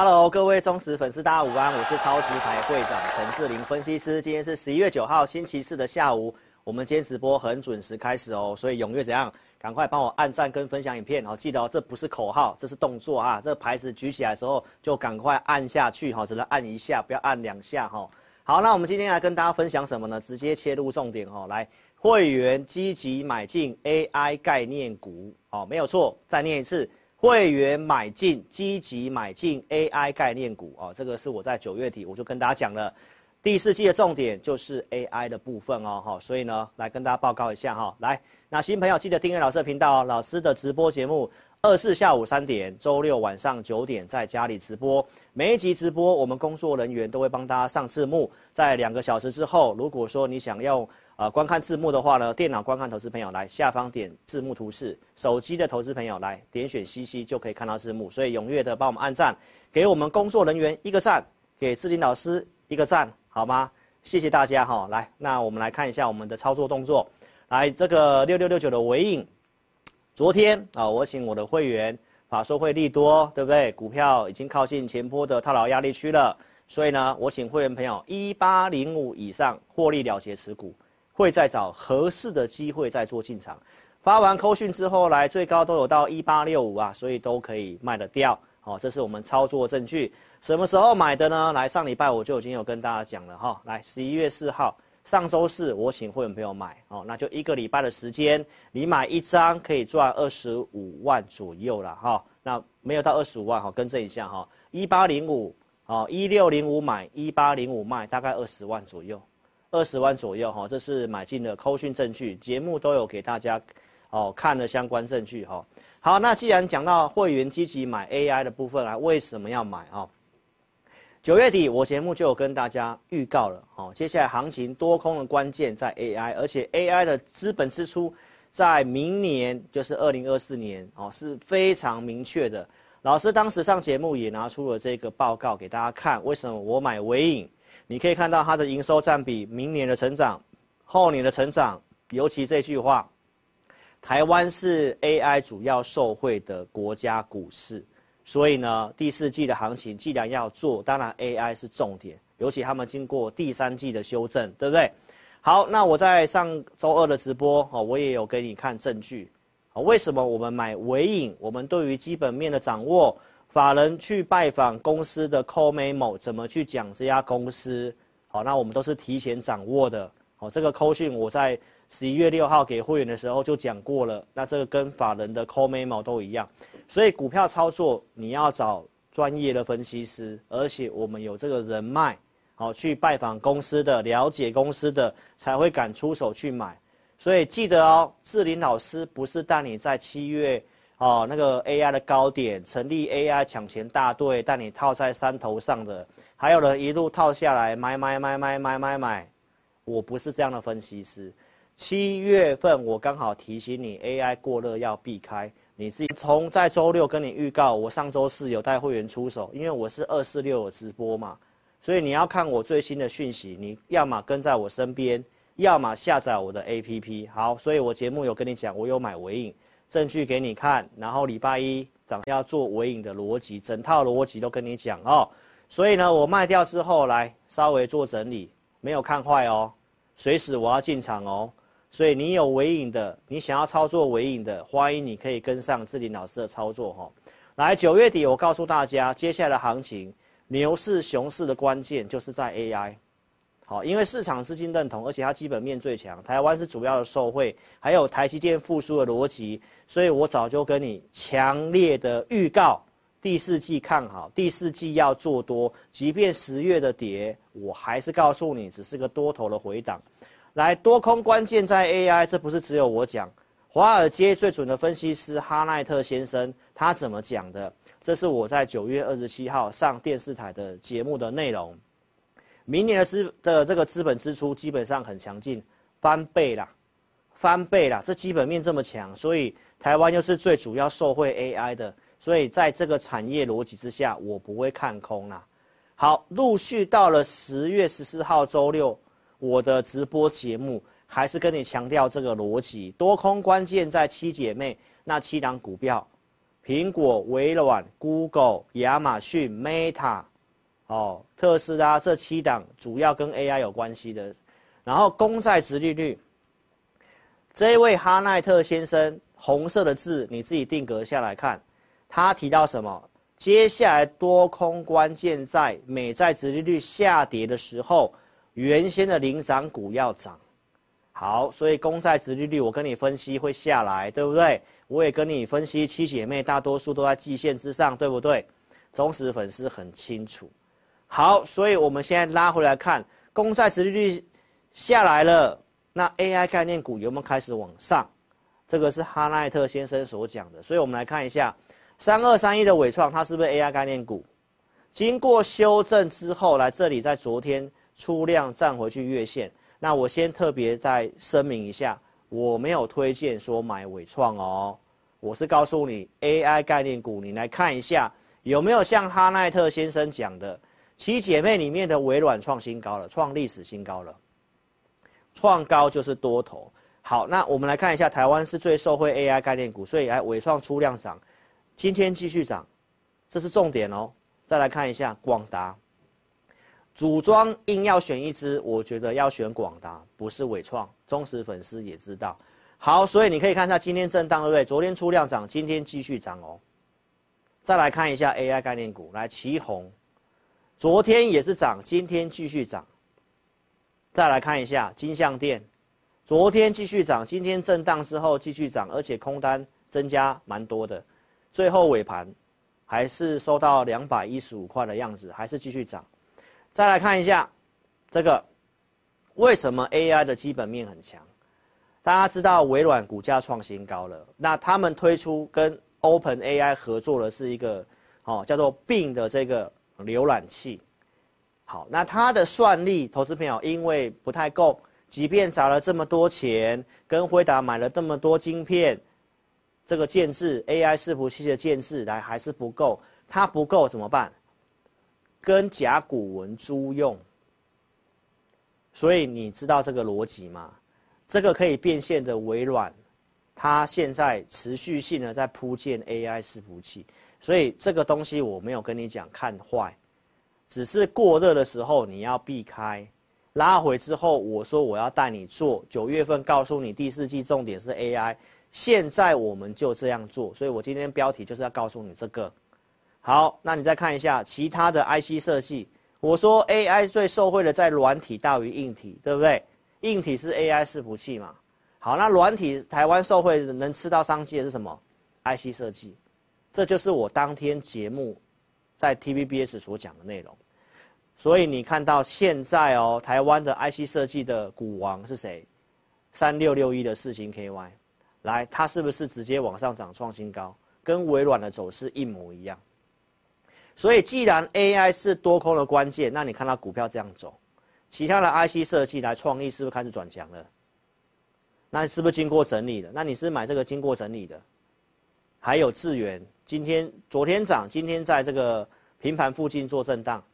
Hello，各位忠实粉丝，大家午安，我是超直牌会长陈志林分析师。今天是十一月九号星期四的下午，我们今天直播很准时开始哦，所以踊跃怎样？赶快帮我按赞跟分享影片哦，记得哦，这不是口号，这是动作啊！这牌子举起来的时候就赶快按下去哈，只能按一下，不要按两下哈。好，那我们今天来跟大家分享什么呢？直接切入重点哦，来，会员积极买进 AI 概念股哦，没有错，再念一次。会员买进，积极买进 AI 概念股哦，这个是我在九月底我就跟大家讲了，第四季的重点就是 AI 的部分哦，哈，所以呢，来跟大家报告一下哈，来，那新朋友记得订阅老师的频道哦，老师的直播节目，二四下午三点，周六晚上九点在家里直播，每一集直播我们工作人员都会帮大家上字幕，在两个小时之后，如果说你想用。呃，观看字幕的话呢，电脑观看投资朋友来下方点字幕图示，手机的投资朋友来点选 CC 就可以看到字幕，所以踊跃的帮我们按赞，给我们工作人员一个赞，给志霖老师一个赞，好吗？谢谢大家哈。来，那我们来看一下我们的操作动作，来这个六六六九的尾影，昨天啊，我请我的会员法说会利多，对不对？股票已经靠近前波的套牢压力区了，所以呢，我请会员朋友一八零五以上获利了结持股。会再找合适的机会再做进场，发完扣讯之后来最高都有到一八六五啊，所以都可以卖得掉。好，这是我们操作证据。什么时候买的呢？来上礼拜我就已经有跟大家讲了哈。来十一月四号，上周四我请会员朋友买哦，那就一个礼拜的时间，你买一张可以赚二十五万左右了哈。那没有到二十五万哈，更正一下哈，一八零五哦，一六零五买，一八零五卖，大概二十万左右。二十万左右哈，这是买进的扣讯证据，节目都有给大家哦看了相关证据哈。好，那既然讲到会员积极买 AI 的部分啊，为什么要买啊？九月底我节目就有跟大家预告了，好，接下来行情多空的关键在 AI，而且 AI 的资本支出在明年就是二零二四年哦是非常明确的。老师当时上节目也拿出了这个报告给大家看，为什么我买微影？你可以看到它的营收占比，明年的成长，后年的成长，尤其这句话，台湾是 AI 主要受惠的国家股市，所以呢，第四季的行情既然要做，当然 AI 是重点，尤其他们经过第三季的修正，对不对？好，那我在上周二的直播，哦，我也有给你看证据，为什么我们买纬颖？我们对于基本面的掌握。法人去拜访公司的 call memo，怎么去讲这家公司？好，那我们都是提前掌握的。好，这个扣讯我在十一月六号给会员的时候就讲过了。那这个跟法人的 call memo 都一样。所以股票操作你要找专业的分析师，而且我们有这个人脉，好去拜访公司的、了解公司的，才会敢出手去买。所以记得哦，志霖老师不是带你在七月。哦，那个 AI 的高点，成立 AI 抢钱大队，带你套在山头上的，还有人一路套下来，买买买买买买买，我不是这样的分析师。七月份我刚好提醒你 AI 过热要避开，你自己从在周六跟你预告，我上周四有带会员出手，因为我是二四六有直播嘛，所以你要看我最新的讯息，你要么跟在我身边，要么下载我的 APP。好，所以我节目有跟你讲，我有买纬颖。证据给你看，然后礼拜一早上要做尾影的逻辑，整套逻辑都跟你讲哦。所以呢，我卖掉之后来稍微做整理，没有看坏哦，随时我要进场哦。所以你有尾影的，你想要操作尾影的，欢迎你可以跟上志霖老师的操作哈、哦。来，九月底我告诉大家，接下来的行情，牛市、熊市的关键就是在 AI。好，因为市场资金认同，而且它基本面最强，台湾是主要的受惠，还有台积电复苏的逻辑，所以我早就跟你强烈的预告，第四季看好，第四季要做多，即便十月的跌，我还是告诉你，只是个多头的回档。来，多空关键在 AI，这不是只有我讲，华尔街最准的分析师哈奈特先生他怎么讲的？这是我在九月二十七号上电视台的节目的内容。明年的资的这个资本支出基本上很强劲，翻倍啦，翻倍啦，这基本面这么强，所以台湾又是最主要受惠 AI 的，所以在这个产业逻辑之下，我不会看空啦。好，陆续到了十月十四号周六，我的直播节目还是跟你强调这个逻辑，多空关键在七姐妹那七档股票，苹果、微软、Google、亚马逊、Meta，哦，特斯拉这七档主要跟 AI 有关系的。然后公债殖利率，这一位哈奈特先生，红色的字你自己定格下来看，他提到什么？接下来多空关键在美债殖利率下跌的时候，原先的领涨股要涨。好，所以公债殖利率我跟你分析会下来，对不对？我也跟你分析七姐妹大多数都在季线之上，对不对？忠实粉丝很清楚。好，所以我们现在拉回来看公债殖利率。下来了，那 AI 概念股有没有开始往上？这个是哈奈特先生所讲的，所以我们来看一下三二三一的伟创，它是不是 AI 概念股？经过修正之后，来这里在昨天出量站回去月线。那我先特别再声明一下，我没有推荐说买伟创哦，我是告诉你 AI 概念股，你来看一下有没有像哈奈特先生讲的，七姐妹里面的微软创新高了，创历史新高了。创高就是多头，好，那我们来看一下，台湾是最受惠 AI 概念股，所以来纬创出量涨，今天继续涨，这是重点哦。再来看一下广达，组装硬要选一支，我觉得要选广达，不是伟创。忠实粉丝也知道，好，所以你可以看一下今天震荡，对不对？昨天出量涨，今天继续涨哦。再来看一下 AI 概念股，来奇红，昨天也是涨，今天继续涨。再来看一下金像电，昨天继续涨，今天震荡之后继续涨，而且空单增加蛮多的，最后尾盘还是收到两百一十五块的样子，还是继续涨。再来看一下这个，为什么 AI 的基本面很强？大家知道微软股价创新高了，那他们推出跟 OpenAI 合作的是一个哦叫做并的这个浏览器。好，那它的算力，投资朋友因为不太够，即便砸了这么多钱，跟辉达买了这么多晶片，这个建置 AI 伺服器的建置来还是不够，它不够怎么办？跟甲骨文租用。所以你知道这个逻辑吗？这个可以变现的微软，它现在持续性的在铺建 AI 伺服器，所以这个东西我没有跟你讲看坏。只是过热的时候你要避开，拉回之后我说我要带你做，九月份告诉你第四季重点是 AI，现在我们就这样做，所以我今天标题就是要告诉你这个。好，那你再看一下其他的 IC 设计，我说 AI 最受惠的在软体大于硬体，对不对？硬体是 AI 伺服器嘛。好，那软体台湾受惠能吃到商机的是什么？IC 设计，这就是我当天节目。在 TVBS 所讲的内容，所以你看到现在哦，台湾的 IC 设计的股王是谁？三六六一的四星 KY，来，它是不是直接往上涨创新高？跟微软的走势一模一样。所以既然 AI 是多空的关键，那你看到股票这样走，其他的 IC 设计来创意是不是开始转强了？那是不是经过整理的？那你是买这个经过整理的？还有智源。今天、昨天涨，今天在这个平盘附近做震荡，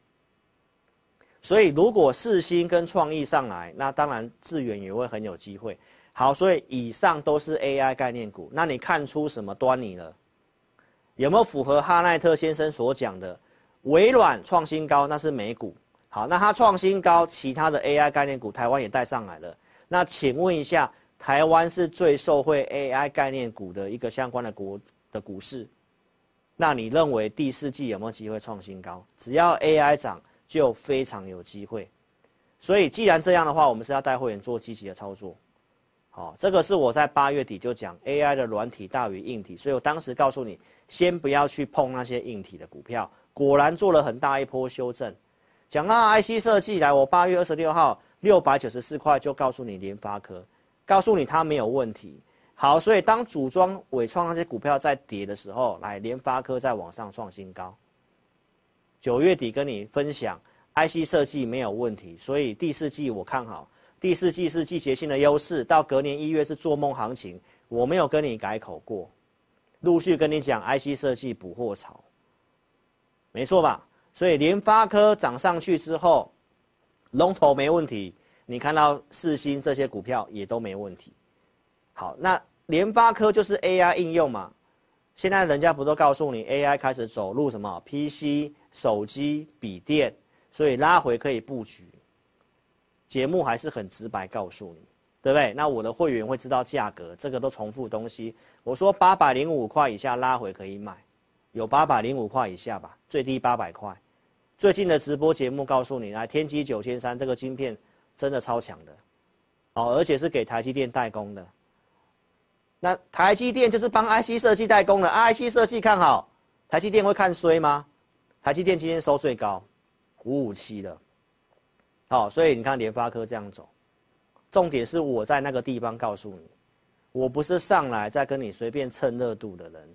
所以如果四星跟创意上来，那当然智远也会很有机会。好，所以以上都是 AI 概念股，那你看出什么端倪了？有没有符合哈奈特先生所讲的？微软创新高，那是美股。好，那它创新高，其他的 AI 概念股台湾也带上来了。那请问一下，台湾是最受惠 AI 概念股的一个相关的国的股市？那你认为第四季有没有机会创新高？只要 AI 涨，就非常有机会。所以既然这样的话，我们是要带会员做积极的操作。好，这个是我在八月底就讲 AI 的软体大于硬体，所以我当时告诉你，先不要去碰那些硬体的股票。果然做了很大一波修正。讲到 IC 设计来，我八月二十六号六百九十四块就告诉你联发科，告诉你它没有问题。好，所以当组装、纬创那些股票在跌的时候，来联发科在往上创新高。九月底跟你分享，IC 设计没有问题，所以第四季我看好。第四季是季节性的优势，到隔年一月是做梦行情，我没有跟你改口过，陆续跟你讲 IC 设计补货潮，没错吧？所以联发科涨上去之后，龙头没问题，你看到四星这些股票也都没问题。好，那联发科就是 AI 应用嘛，现在人家不都告诉你 AI 开始走入什么 PC、手机、笔电，所以拉回可以布局。节目还是很直白告诉你，对不对？那我的会员会知道价格，这个都重复东西。我说八百零五块以下拉回可以买，有八百零五块以下吧，最低八百块。最近的直播节目告诉你，来天玑九千三这个晶片真的超强的，哦，而且是给台积电代工的。那台积电就是帮 IC 设计代工的，IC 设计看好，台积电会看衰吗？台积电今天收最高，五五七的，好，所以你看联发科这样走，重点是我在那个地方告诉你，我不是上来再跟你随便蹭热度的人，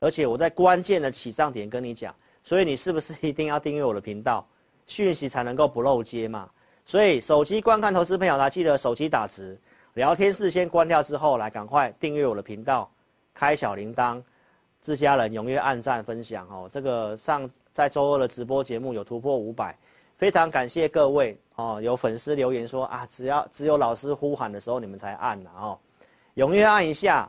而且我在关键的起涨点跟你讲，所以你是不是一定要订阅我的频道，讯息才能够不漏接嘛？所以手机观看投资朋友来记得手机打直。聊天室先关掉之后，来赶快订阅我的频道，开小铃铛，自家人踊跃按赞分享哦。这个上在周二的直播节目有突破五百，非常感谢各位哦。有粉丝留言说啊，只要只有老师呼喊的时候你们才按呢哦，踊跃按一下，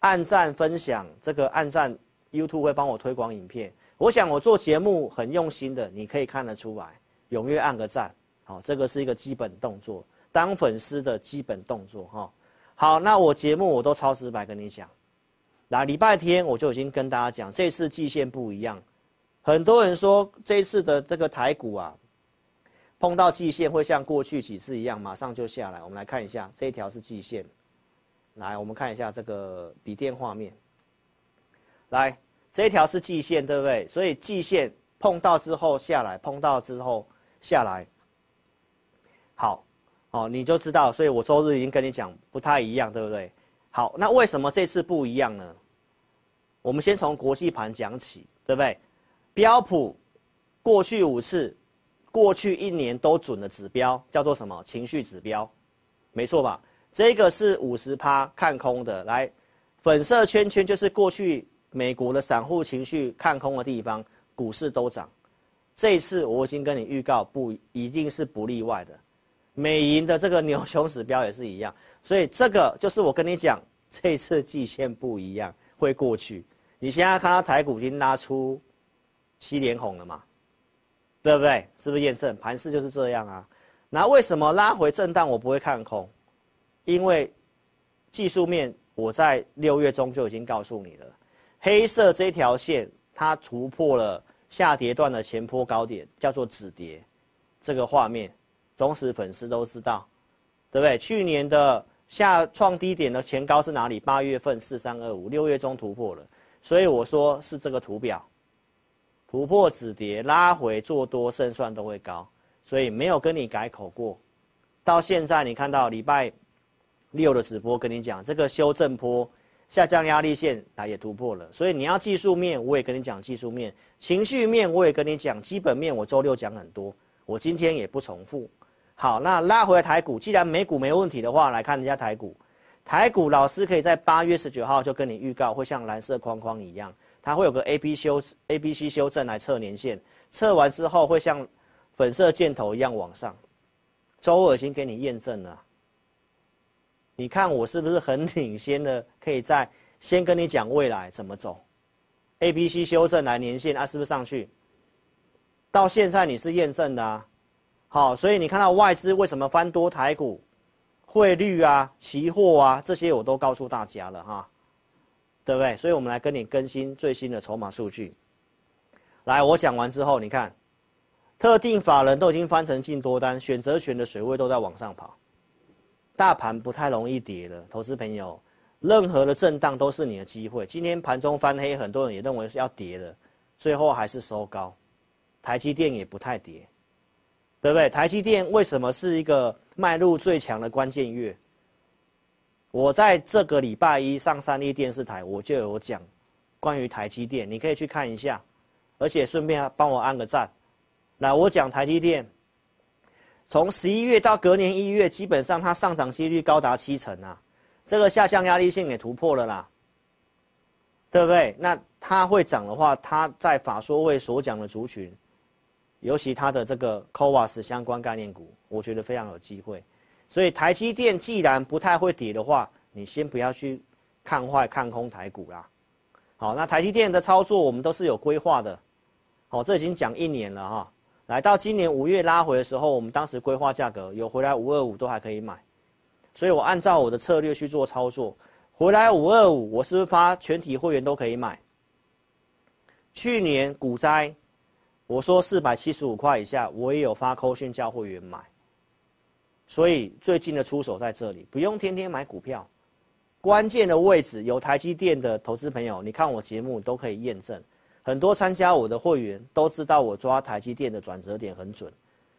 按赞分享，这个按赞 YouTube 会帮我推广影片。我想我做节目很用心的，你可以看得出来，踊跃按个赞，好，这个是一个基本动作。当粉丝的基本动作哈，好，那我节目我都超直白跟你讲，来礼拜天我就已经跟大家讲，这次季线不一样，很多人说这次的这个台股啊，碰到季线会像过去几次一样，马上就下来。我们来看一下，这一条是季线，来我们看一下这个笔电画面，来这一条是季线对不对？所以季线碰到之后下来，碰到之后下来，哦，你就知道，所以我周日已经跟你讲不太一样，对不对？好，那为什么这次不一样呢？我们先从国际盘讲起，对不对？标普过去五次、过去一年都准的指标叫做什么？情绪指标，没错吧？这个是五十趴看空的，来，粉色圈圈就是过去美国的散户情绪看空的地方，股市都涨。这一次我已经跟你预告，不一定是不例外的。美银的这个牛熊指标也是一样，所以这个就是我跟你讲，这次季线不一样，会过去。你现在看到台股已经拉出七连红了嘛，对不对？是不是验证盘势就是这样啊？那为什么拉回震荡我不会看空？因为技术面我在六月中就已经告诉你了，黑色这条线它突破了下跌段的前波高点，叫做止跌，这个画面。忠实粉丝都知道，对不对？去年的下创低点的前高是哪里？八月份四三二五，六月中突破了，所以我说是这个图表，突破止跌拉回做多胜算都会高，所以没有跟你改口过。到现在你看到礼拜六的直播跟你讲这个修正波下降压力线它也突破了，所以你要技术面我也跟你讲技术面，情绪面我也跟你讲，基本面我周六讲很多，我今天也不重复。好，那拉回台股，既然美股没问题的话，来看人家台股。台股老师可以在八月十九号就跟你预告，会像蓝色框框一样，它会有个 A B 修 A B C 修正来测年线，测完之后会像粉色箭头一样往上。周二已经给你验证了，你看我是不是很领先的？可以在先跟你讲未来怎么走，A B C 修正来年线啊，是不是上去？到现在你是验证的啊。好，所以你看到外资为什么翻多台股，汇率啊、期货啊这些我都告诉大家了哈，对不对？所以我们来跟你更新最新的筹码数据。来，我讲完之后，你看，特定法人都已经翻成净多单，选择权的水位都在往上跑，大盘不太容易跌了。投资朋友，任何的震荡都是你的机会。今天盘中翻黑，很多人也认为是要跌的，最后还是收高，台积电也不太跌。对不对？台积电为什么是一个迈入最强的关键月？我在这个礼拜一上三立电视台，我就有讲关于台积电，你可以去看一下，而且顺便帮我按个赞。来，我讲台积电，从十一月到隔年一月，基本上它上涨几率高达七成啊，这个下降压力线也突破了啦，对不对？那它会涨的话，它在法说会所讲的族群。尤其它的这个 CoWoS 相关概念股，我觉得非常有机会。所以台积电既然不太会跌的话，你先不要去看坏看空台股啦。好，那台积电的操作我们都是有规划的，好，这已经讲一年了哈。来到今年五月拉回的时候，我们当时规划价格有回来五二五都还可以买，所以我按照我的策略去做操作，回来五二五，我是不是发全体会员都可以买？去年股灾，我说四百七十五块以下，我也有发扣讯叫会员买，所以最近的出手在这里，不用天天买股票。关键的位置有台积电的投资朋友，你看我节目都可以验证。很多参加我的会员都知道我抓台积电的转折点很准，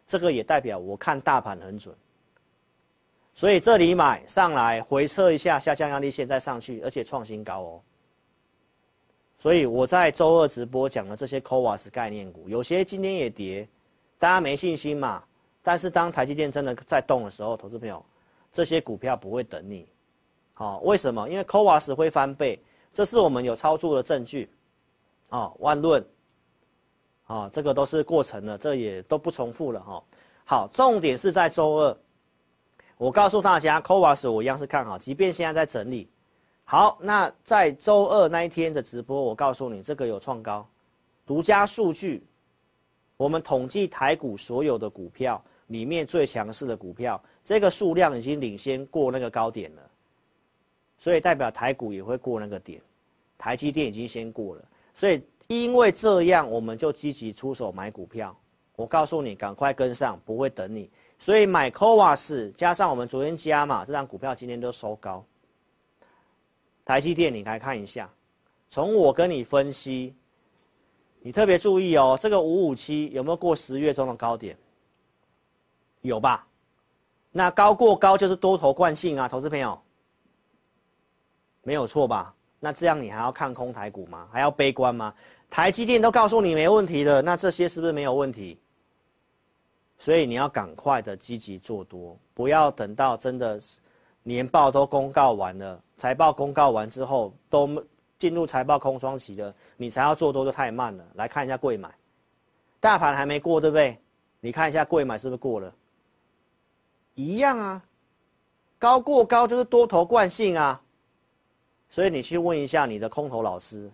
这个也代表我看大盘很准。所以这里买上来回测一下下降压力线再上去，而且创新高哦。所以我在周二直播讲的这些 CoWoS 概念股，有些今天也跌，大家没信心嘛。但是当台积电真的在动的时候，投资朋友，这些股票不会等你。好，为什么？因为 CoWoS 会翻倍，这是我们有操作的证据。啊，万论，啊，这个都是过程了，这也都不重复了哈。好，重点是在周二，我告诉大家，CoWoS 我一样是看好，即便现在在整理。好，那在周二那一天的直播，我告诉你，这个有创高，独家数据，我们统计台股所有的股票里面最强势的股票，这个数量已经领先过那个高点了。所以代表台股也会过那个点，台积电已经先过了，所以因为这样，我们就积极出手买股票。我告诉你，赶快跟上，不会等你。所以买 CoWoS 加上我们昨天加码，这张股票今天都收高。台积电你来看一下，从我跟你分析，你特别注意哦，这个五五七有没有过十月中的高点？有吧？那高过高就是多头惯性啊，投资朋友。没有错吧？那这样你还要看空台股吗？还要悲观吗？台积电都告诉你没问题了，那这些是不是没有问题？所以你要赶快的积极做多，不要等到真的是年报都公告完了，财报公告完之后都进入财报空窗期了，你才要做多就太慢了。来看一下柜买，大盘还没过，对不对？你看一下柜买是不是过了？一样啊，高过高就是多头惯性啊。所以你去问一下你的空头老师，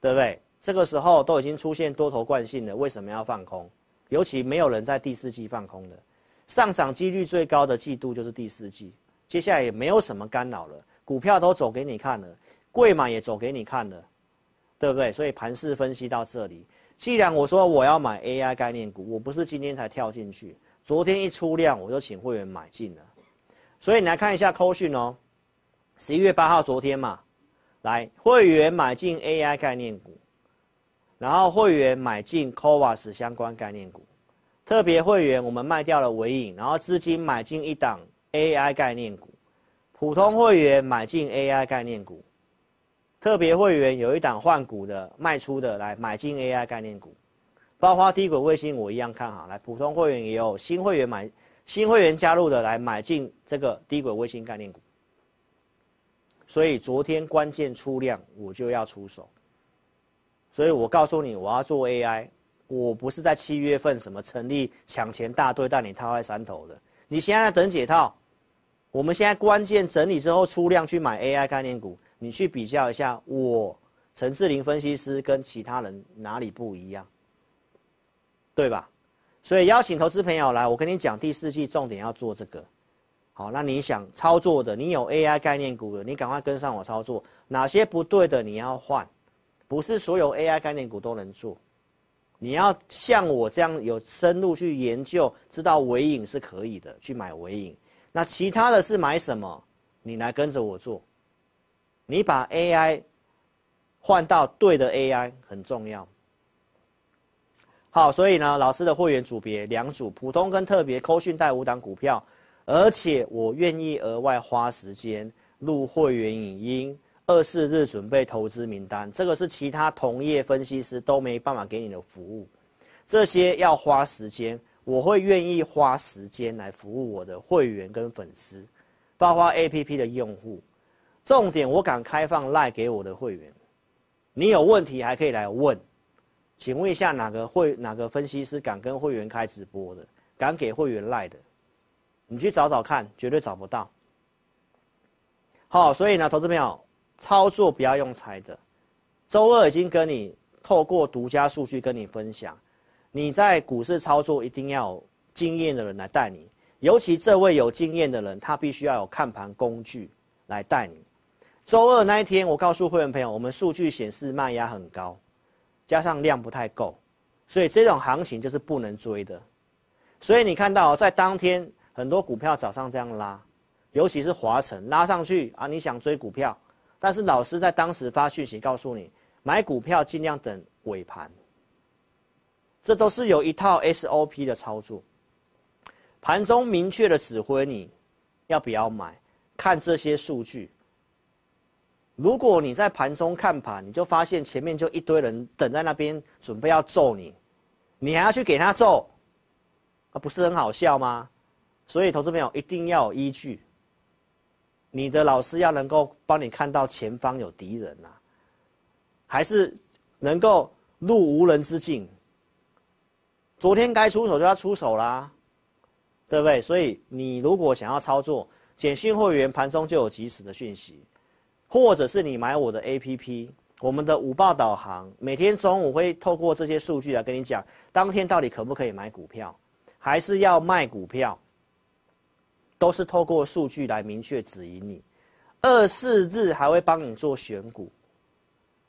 对不对？这个时候都已经出现多头惯性了，为什么要放空？尤其没有人在第四季放空的，上涨几率最高的季度就是第四季，接下来也没有什么干扰了，股票都走给你看了，贵买也走给你看了，对不对？所以盘势分析到这里，既然我说我要买 AI 概念股，我不是今天才跳进去，昨天一出量我就请会员买进了，所以你来看一下扣讯哦。十一月八号，昨天嘛，来会员买进 AI 概念股，然后会员买进 CoWoS 相关概念股，特别会员我们卖掉了尾影，然后资金买进一档 AI 概念股，普通会员买进 AI 概念股，特别会员有一档换股的卖出的来买进 AI 概念股，包括低轨卫星我一样看好，来普通会员也有新会员买新会员加入的来买进这个低轨卫星概念股。所以昨天关键出量，我就要出手。所以我告诉你，我要做 AI，我不是在七月份什么成立抢钱大队带你套在山头的。你现在等解套，我们现在关键整理之后出量去买 AI 概念股，你去比较一下，我陈志林分析师跟其他人哪里不一样，对吧？所以邀请投资朋友来，我跟你讲，第四季重点要做这个。好，那你想操作的，你有 AI 概念股的，你赶快跟上我操作。哪些不对的，你要换，不是所有 AI 概念股都能做。你要像我这样有深入去研究，知道尾影是可以的，去买尾影。那其他的是买什么？你来跟着我做。你把 AI 换到对的 AI 很重要。好，所以呢，老师的会员组别两组，普通跟特别，扣讯带五档股票。而且我愿意额外花时间录会员影音，二四日准备投资名单，这个是其他同业分析师都没办法给你的服务，这些要花时间，我会愿意花时间来服务我的会员跟粉丝，包括 APP 的用户。重点我敢开放赖给我的会员，你有问题还可以来问，请问一下哪个会哪个分析师敢跟会员开直播的，敢给会员赖的？你去找找看，绝对找不到。好，所以呢，投资朋友，操作不要用猜的，周二已经跟你透过独家数据跟你分享，你在股市操作一定要有经验的人来带你，尤其这位有经验的人，他必须要有看盘工具来带你。周二那一天，我告诉会员朋友，我们数据显示卖压很高，加上量不太够，所以这种行情就是不能追的。所以你看到在当天很多股票早上这样拉，尤其是华晨拉上去啊，你想追股票，但是老师在当时发讯息告诉你，买股票尽量等尾盘。这都是有一套 SOP 的操作，盘中明确的指挥你要不要买，看这些数据。如果你在盘中看盘，你就发现前面就一堆人等在那边准备要揍你，你还要去给他揍，啊，不是很好笑吗？所以，投资朋友一定要有依据。你的老师要能够帮你看到前方有敌人呐，还是能够入无人之境。昨天该出手就要出手啦，对不对？所以你如果想要操作，简讯会员盘中就有即时的讯息。或者是你买我的 APP，我们的午报导航，每天中午会透过这些数据来跟你讲，当天到底可不可以买股票，还是要卖股票，都是透过数据来明确指引你。二四日还会帮你做选股，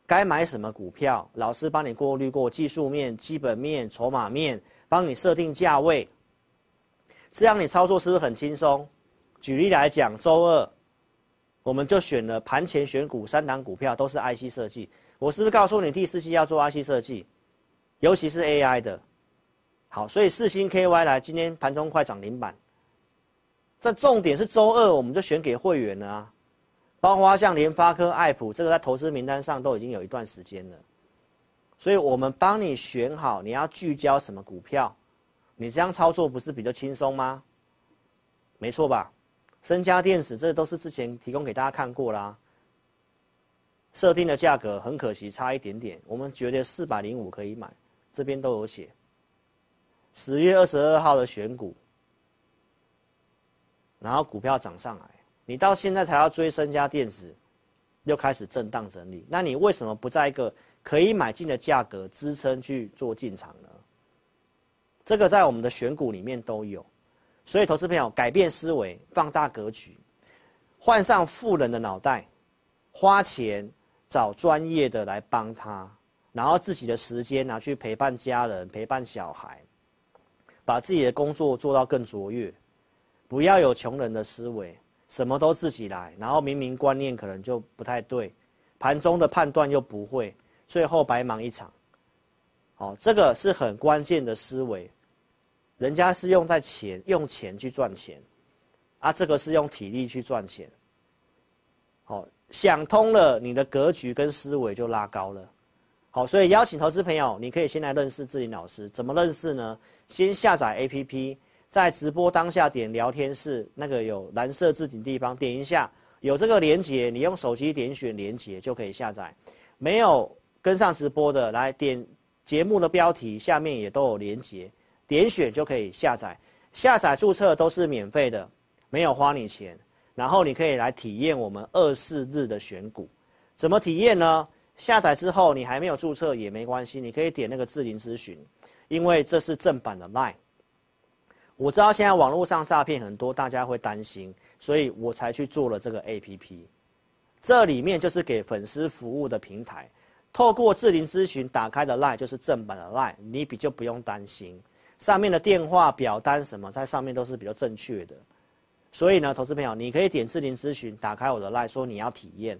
该买什么股票，老师帮你过滤过技术面、基本面、筹码面，帮你设定价位，这样你操作是不是很轻松？举例来讲，周二。我们就选了盘前选股三档股票，都是 IC 设计。我是不是告诉你第四季要做 IC 设计，尤其是 AI 的？好，所以四星 KY 来，今天盘中快涨停板。这重点是周二我们就选给会员了啊，包括像联发科、爱普，这个在投资名单上都已经有一段时间了。所以我们帮你选好你要聚焦什么股票，你这样操作不是比较轻松吗？没错吧？身家电子，这都是之前提供给大家看过啦。设定的价格很可惜差一点点，我们觉得四百零五可以买，这边都有写。十月二十二号的选股，然后股票涨上来，你到现在才要追身家电子，又开始震荡整理，那你为什么不在一个可以买进的价格支撑去做进场呢？这个在我们的选股里面都有。所以，投资朋友改变思维，放大格局，换上富人的脑袋，花钱找专业的来帮他，然后自己的时间拿去陪伴家人、陪伴小孩，把自己的工作做到更卓越。不要有穷人的思维，什么都自己来，然后明明观念可能就不太对，盘中的判断又不会，最后白忙一场。好，这个是很关键的思维。人家是用在钱，用钱去赚钱，啊，这个是用体力去赚钱。好，想通了，你的格局跟思维就拉高了。好，所以邀请投资朋友，你可以先来认识志霖老师。怎么认识呢？先下载 APP，在直播当下点聊天室，那个有蓝色置顶地方，点一下，有这个连接，你用手机点选连接就可以下载。没有跟上直播的，来点节目的标题，下面也都有连接。点选就可以下载，下载注册都是免费的，没有花你钱。然后你可以来体验我们二四日的选股，怎么体验呢？下载之后你还没有注册也没关系，你可以点那个智霖咨询，因为这是正版的 LINE。我知道现在网络上诈骗很多，大家会担心，所以我才去做了这个 APP。这里面就是给粉丝服务的平台，透过智霖咨询打开的 LINE 就是正版的 LINE，你比就不用担心。上面的电话表单什么，在上面都是比较正确的，所以呢，投资朋友，你可以点智霖咨询，打开我的 LINE，说你要体验，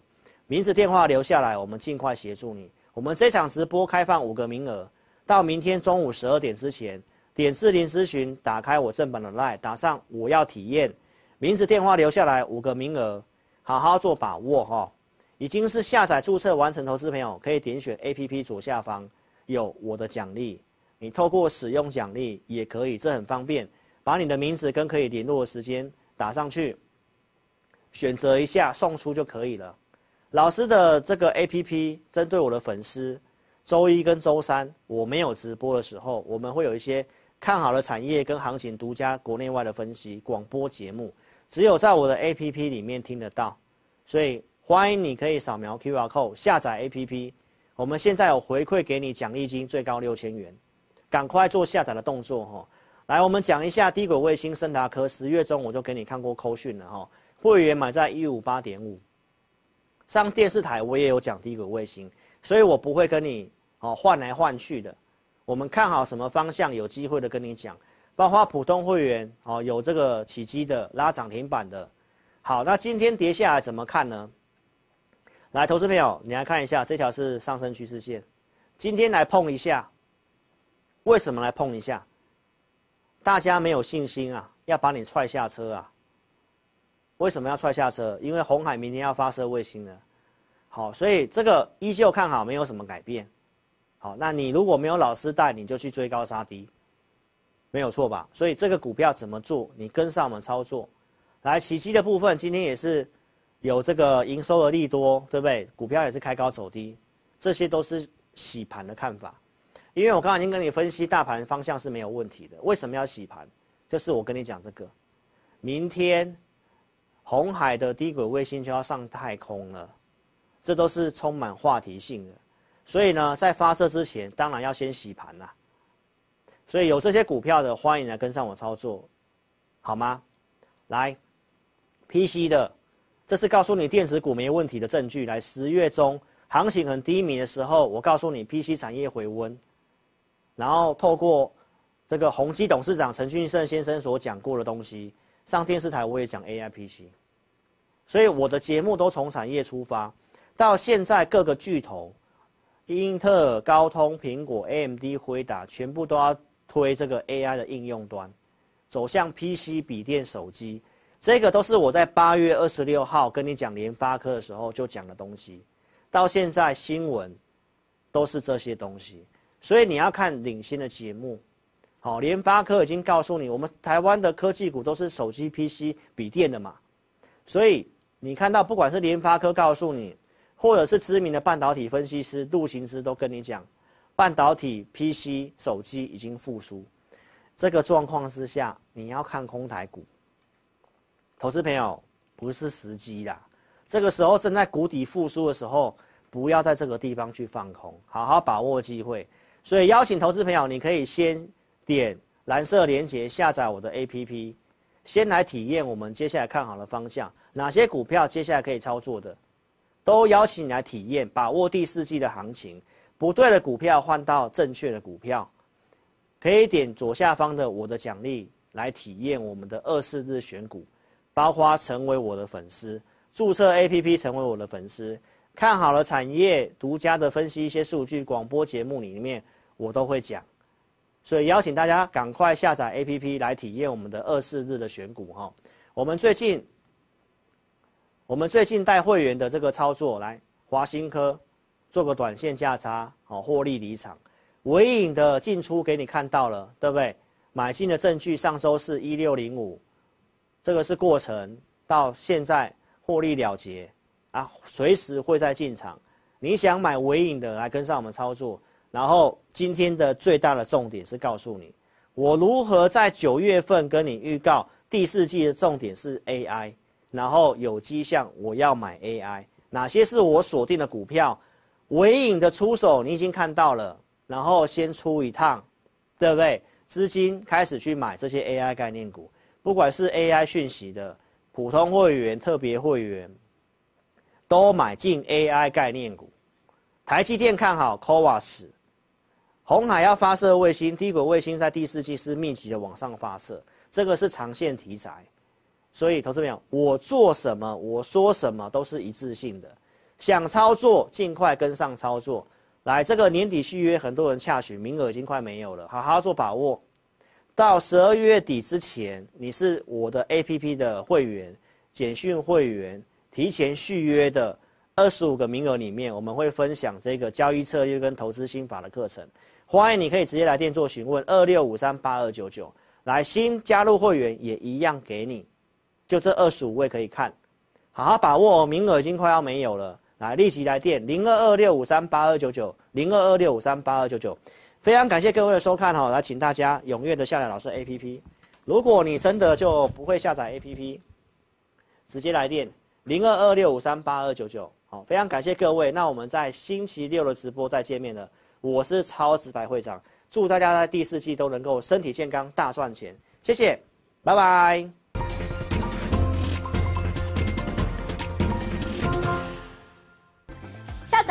名字电话留下来，我们尽快协助你。我们这场直播开放五个名额，到明天中午十二点之前，点智霖咨询，打开我正版的 LINE，打上我要体验，名字电话留下来，五个名额，好好做把握哈。已经是下载注册完成，投资朋友可以点选 APP 左下方有我的奖励。你透过使用奖励也可以，这很方便，把你的名字跟可以联络的时间打上去，选择一下送出就可以了。老师的这个 APP 针对我的粉丝，周一跟周三我没有直播的时候，我们会有一些看好的产业跟行情独家国内外的分析广播节目，只有在我的 APP 里面听得到，所以欢迎你可以扫描 QR code 下载 APP，我们现在有回馈给你奖励金，最高六千元，赶快做下载的动作哈。来，我们讲一下低轨卫星森达科，十月中我就给你看过扣讯了哈。会员买在一五八点五，上电视台我也有讲低轨卫星，所以我不会跟你哦换来换去的。我们看好什么方向，有机会的跟你讲。包括普通会员哦，有这个起基的拉涨停板的。好，那今天跌下来怎么看呢？来，投资朋友，你来看一下，这条是上升趋势线，今天来碰一下。为什么来碰一下？大家没有信心啊，要把你踹下车啊。为什么要踹下车？因为红海明天要发射卫星了。好，所以这个依旧看好，没有什么改变。好，那你如果没有老师带，你就去追高杀低。没有错吧？所以这个股票怎么做？你跟上我们操作。来，起基的部分今天也是有这个营收的利多，对不对？股票也是开高走低，这些都是洗盘的看法。因为我刚刚已经跟你分析，大盘方向是没有问题的。为什么要洗盘？就是我跟你讲这个，明天红海的低轨卫星就要上太空了，这都是充满话题性的。所以呢，在发射之前，当然要先洗盘啦。所以有这些股票的，欢迎来跟上我操作，好吗？来，PC 的，这是告诉你电子股没问题的证据。来，十月中行情很低迷的时候，我告诉你 PC 产业回温，然后透过这个宏基董事长陈俊胜先生所讲过的东西，上电视台我也讲 AI PC，所以我的节目都从产业出发，到现在各个巨头，英特尔、高通、苹果、AMD、辉达，全部都要。推这个 AI 的应用端，走向 PC、笔电、手机，这个都是我在八月二十六号跟你讲联发科的时候就讲的东西，到现在新闻都是这些东西，所以你要看领先的节目。好，联发科已经告诉你，我们台湾的科技股都是手机、PC、笔电的嘛，所以你看到不管是联发科告诉你，或者是知名的半导体分析师杜行之都跟你讲。半导体、PC、手机已经复苏，这个状况之下，你要看空台股，投资朋友不是时机啦。这个时候正在谷底复苏的时候，不要在这个地方去放空，好好把握机会。所以邀请投资朋友，你可以先点蓝色连接下载我的 APP，先来体验我们接下来看好的方向，哪些股票接下来可以操作的，都邀请你来体验，把握第四季的行情。不对的股票换到正确的股票，可以点左下方的我的奖励来体验我们的二四日选股，包括成为我的粉丝，注册 APP 成为我的粉丝，看好了产业独家的分析一些数据，广播节目里面我都会讲，所以邀请大家赶快下载 APP 来体验我们的二四日的选股哈。我们最近，我们最近带会员的这个操作来华新科。做个短线价差，好获利离场，尾影的进出给你看到了，对不对？买进的证据上周是一六零五，这个是过程，到现在获利了结啊，随时会再进场。你想买尾影的来跟上我们操作，然后今天的最大的重点是告诉你，我如何在九月份跟你预告第四季的重点是 AI，然后有迹象我要买 AI，哪些是我锁定的股票？尾影的出手，你已经看到了，然后先出一趟，对不对？资金开始去买这些 AI 概念股，不管是 AI 讯息的普通会员、特别会员，都买进 AI 概念股。台积电看好 CoWoS，鸿海要发射卫星，低轨卫星在第四季是密集的往上发射，这个是长线题材。所以，投资朋友，我做什么，我说什么都是一致性的。想操作，尽快跟上操作。来，这个年底续约，很多人恰许，名额已经快没有了，好好做把握。到十二月底之前，你是我的 APP 的会员、简讯会员，提前续约的二十五个名额里面，我们会分享这个交易策略跟投资心法的课程。欢迎你可以直接来电做询问，二六五三八二九九。来，新加入会员也一样给你，就这二十五位可以看，好好把握，名额已经快要没有了。来，立即来电零二二六五三八二九九零二二六五三八二九九，非常感谢各位的收看哈，来请大家踊跃的下载老师 APP。如果你真的就不会下载 APP，直接来电零二二六五三八二九九好，非常感谢各位。那我们在星期六的直播再见面了。我是超直白会长，祝大家在第四季都能够身体健康，大赚钱。谢谢，拜拜。